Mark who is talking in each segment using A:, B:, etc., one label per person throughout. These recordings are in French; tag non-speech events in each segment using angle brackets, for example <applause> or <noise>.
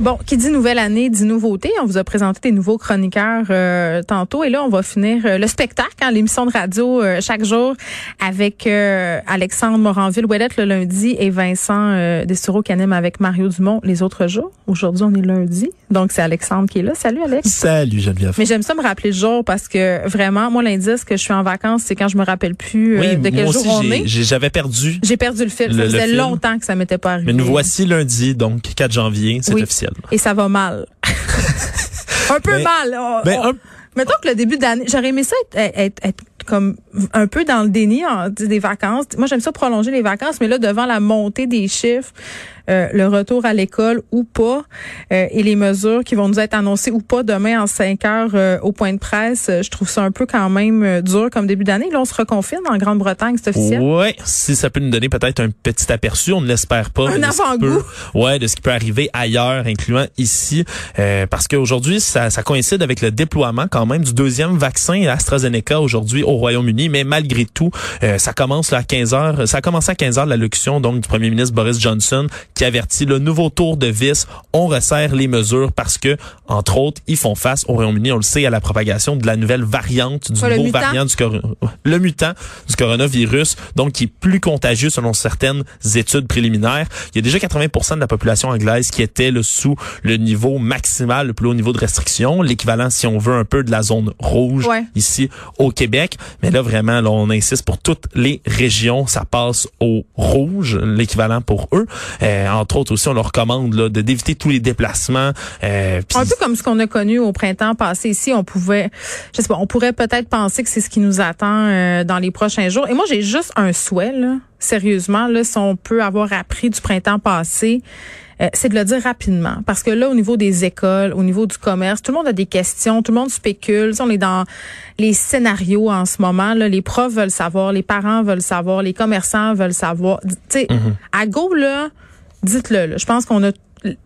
A: Bon, qui dit nouvelle année dit nouveauté. On vous a présenté des nouveaux chroniqueurs euh, tantôt et là on va finir euh, le spectacle, hein, l'émission de radio euh, chaque jour avec Alexandre Moranville Ouellette le lundi et Vincent euh, Destoureau qui anime avec Mario Dumont les autres jours. Aujourd'hui on est lundi, donc c'est Alexandre qui est là. Salut Alex.
B: Salut Geneviève.
A: Mais j'aime ça me rappeler le jour parce que vraiment moi l'indice que je suis en vacances c'est quand je me rappelle plus
B: oui,
A: de quel
B: moi
A: jour
B: aussi,
A: on est.
B: J'avais perdu.
A: J'ai perdu le fil.
B: Le-
A: ça faisait longtemps que ça m'était pas arrivé.
B: Mais nous voici lundi, donc 4 janvier, c'est
A: Oui.
B: officiel.
A: Et ça va mal. <laughs> un peu
B: Ben-
A: mal. On-
B: Ben,
A: on-
B: un-
A: Mettons que le début d'année, j'aurais aimé ça être, être- être comme un peu dans le déni en, des vacances. Moi, j'aime ça prolonger les vacances, mais là, devant la montée des chiffres, euh, le retour à l'école ou pas, euh, et les mesures qui vont nous être annoncées ou pas demain en 5 heures euh, au point de presse, je trouve ça un peu quand même euh, dur comme début d'année. Là, on se reconfine en Grande-Bretagne, c'est officiel.
B: Ouais, si ça peut nous donner peut-être un petit aperçu, on ne l'espère pas.
A: Un avant-goût.
B: Ouais, de ce qui peut arriver ailleurs, incluant ici, euh, parce qu'aujourd'hui, ça, ça coïncide avec le déploiement quand même du deuxième vaccin AstraZeneca aujourd'hui au Royaume-Uni, mais malgré tout, euh, ça commence là, à 15 heures. Ça a commencé à 15 heures l'allocution donc du premier ministre Boris Johnson qui avertit le nouveau tour de vis. On resserre les mesures parce que, entre autres, ils font face au Royaume-Uni, on le sait, à la propagation de la nouvelle variante du
A: le
B: nouveau variant du le mutant du coronavirus, donc qui est plus contagieux selon certaines études préliminaires. Il y a déjà 80% de la population anglaise qui était là, sous le niveau maximal, le plus haut niveau de restriction, l'équivalent, si on veut, un peu de la zone rouge
A: Ouais.
B: ici au Québec. Mais là, vraiment, là, on insiste pour toutes les régions, ça passe au rouge, l'équivalent pour eux. Euh, entre autres aussi, on leur recommande là, de d'éviter tous les déplacements. Euh,
A: Un peu comme ce qu'on a connu au printemps passé ici, on pouvait, je sais pas, on pourrait peut-être penser que c'est ce qui nous attend euh, dans les prochains jours. Et moi, j'ai juste un souhait, là, sérieusement, là, si on peut avoir appris du printemps passé, euh, c'est de le dire rapidement. Parce que là, au niveau des écoles, au niveau du commerce, tout le monde a des questions, tout le monde spécule. On est dans les scénarios en ce moment. Là, les profs veulent savoir, les parents veulent savoir, les commerçants veulent savoir. Tu sais, à go, là, dites-le. Je pense qu'on a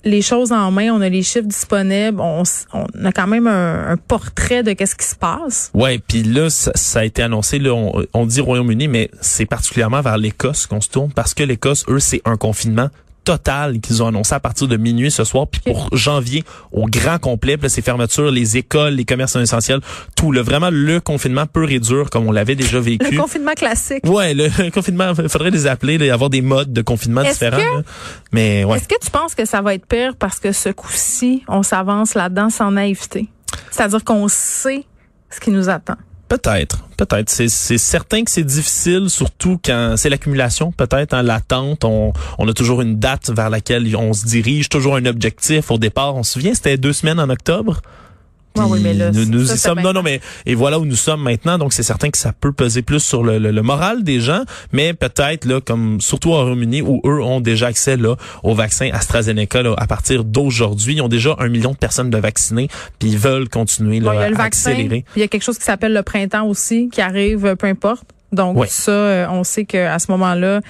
A: les choses en main, on a les chiffres disponibles, on, a quand même un, portrait de qu'est-ce qui se passe.
B: Ouais, puis là, ça, ça a été annoncé. Là, on, on dit Royaume-Uni, mais c'est particulièrement vers l'Écosse qu'on se tourne parce que l'Écosse, eux, c'est un confinement total qu'ils ont annoncé à partir de minuit ce soir. Puis pour janvier, au grand complet, là, ces fermetures, les écoles, les commerces essentiels, tout. Le, vraiment, le confinement pur et dur, comme on l'avait déjà vécu.
A: Le confinement classique.
B: Ouais, le <laughs> confinement, il faudrait les appeler, là, avoir des modes de confinement différents.
A: que-.
B: Mais ouais.
A: Est-ce que tu penses que ça va être pire parce que ce coup-ci, on s'avance là-dedans sans naïveté? C'est-à-dire qu'on sait ce qui nous attend.
B: Peut-être, peut-être. C'est, certain que c'est difficile, surtout quand c'est l'accumulation, peut-être, hein, l'attente. On, on a toujours une date vers laquelle on se dirige, toujours un objectif au départ. On se souvient, c'était deux semaines en octobre.
A: Ouais, oui, mais là,
B: nous, nous
A: ça,
B: y sommes. Non, non, mais et voilà où nous sommes maintenant. Donc c'est certain que ça peut peser plus sur le, le- le moral des gens, mais peut-être là, comme surtout au Royaume-Uni où eux ont déjà accès là au vaccin AstraZeneca là, à partir d'aujourd'hui, ils ont déjà un million de personnes de vaccinées, puis ils veulent continuer
A: Bon,
B: là,
A: il y a le
B: à
A: vaccin,
B: accélérer.
A: il y a quelque chose qui s'appelle le printemps aussi, qui arrive, euh, peu importe. Donc
B: Ouais.
A: ça, euh, on sait que à ce moment-là,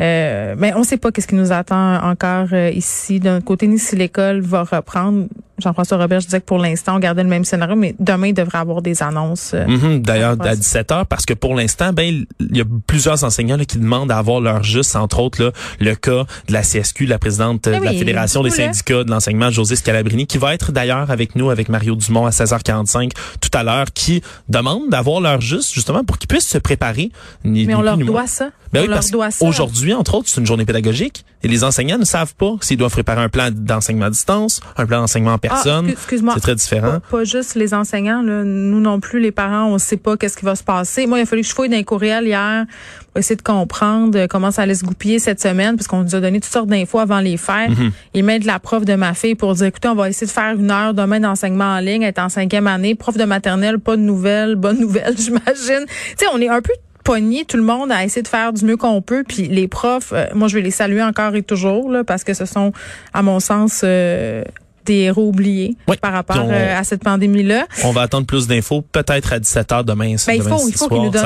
A: euh, mais on sait pas qu'est-ce qui nous attend encore euh, ici. D'un côté, ni si l'école va reprendre. Jean-François Robert, je disais que pour l'instant, on gardait le même scénario, mais demain, il devrait avoir des annonces. euh,
B: Mhm, D'ailleurs, à
A: passe.
B: 17 heures, parce que pour l'instant, ben, il y a plusieurs enseignants là, qui demandent à avoir leur juste, entre autres là, le cas de la CSQ, la présidente euh,
A: Eh
B: de la Fédération des syndicats de l'enseignement, José Scalabrini, qui va être d'ailleurs avec nous, avec Mario Dumont à 16h45 tout à l'heure, qui demande d'avoir leur juste, justement, pour qu'ils puissent se préparer. Ni-
A: mais on leur doit ça.
B: Ben
A: on
B: oui,
A: leur doit ça.
B: Aujourd'hui, entre autres, c'est une journée pédagogique et les enseignants ne savent pas s'ils doivent préparer un plan d'enseignement à distance, un plan d'enseignement en
A: Ah,
B: personne.
A: excuse- excuse-moi.
B: c'est très différent.
A: Pas, pas juste les enseignants, là. nous non plus, les parents, on sait pas qu'est-ce qui va se passer. Moi, il a fallu que je fouille dans les courriels hier pour essayer de comprendre euh, comment ça allait se goupiller cette semaine, parce qu'on nous a donné toutes sortes d'infos avant les fêtes.
B: Mhm.
A: Il met de la prof de ma fille pour dire, écoutez, on va essayer de faire une heure demain d'enseignement en ligne, est en cinquième année, prof de maternelle, pas de nouvelles, bonne nouvelle, <laughs> j'imagine. Tu sais, on est un peu pogné tout le monde à essayer de faire du mieux qu'on peut puis les profs euh, moi je vais les saluer encore et toujours là parce que ce sont à mon sens euh, des héros oubliés
B: Oui.
A: par rapport
B: on-
A: euh, à cette pandémie là
B: On va attendre plus d'infos, peut-être à 17h demain.
A: ben, il
B: demain
A: faut il faut qu'ils nous donnent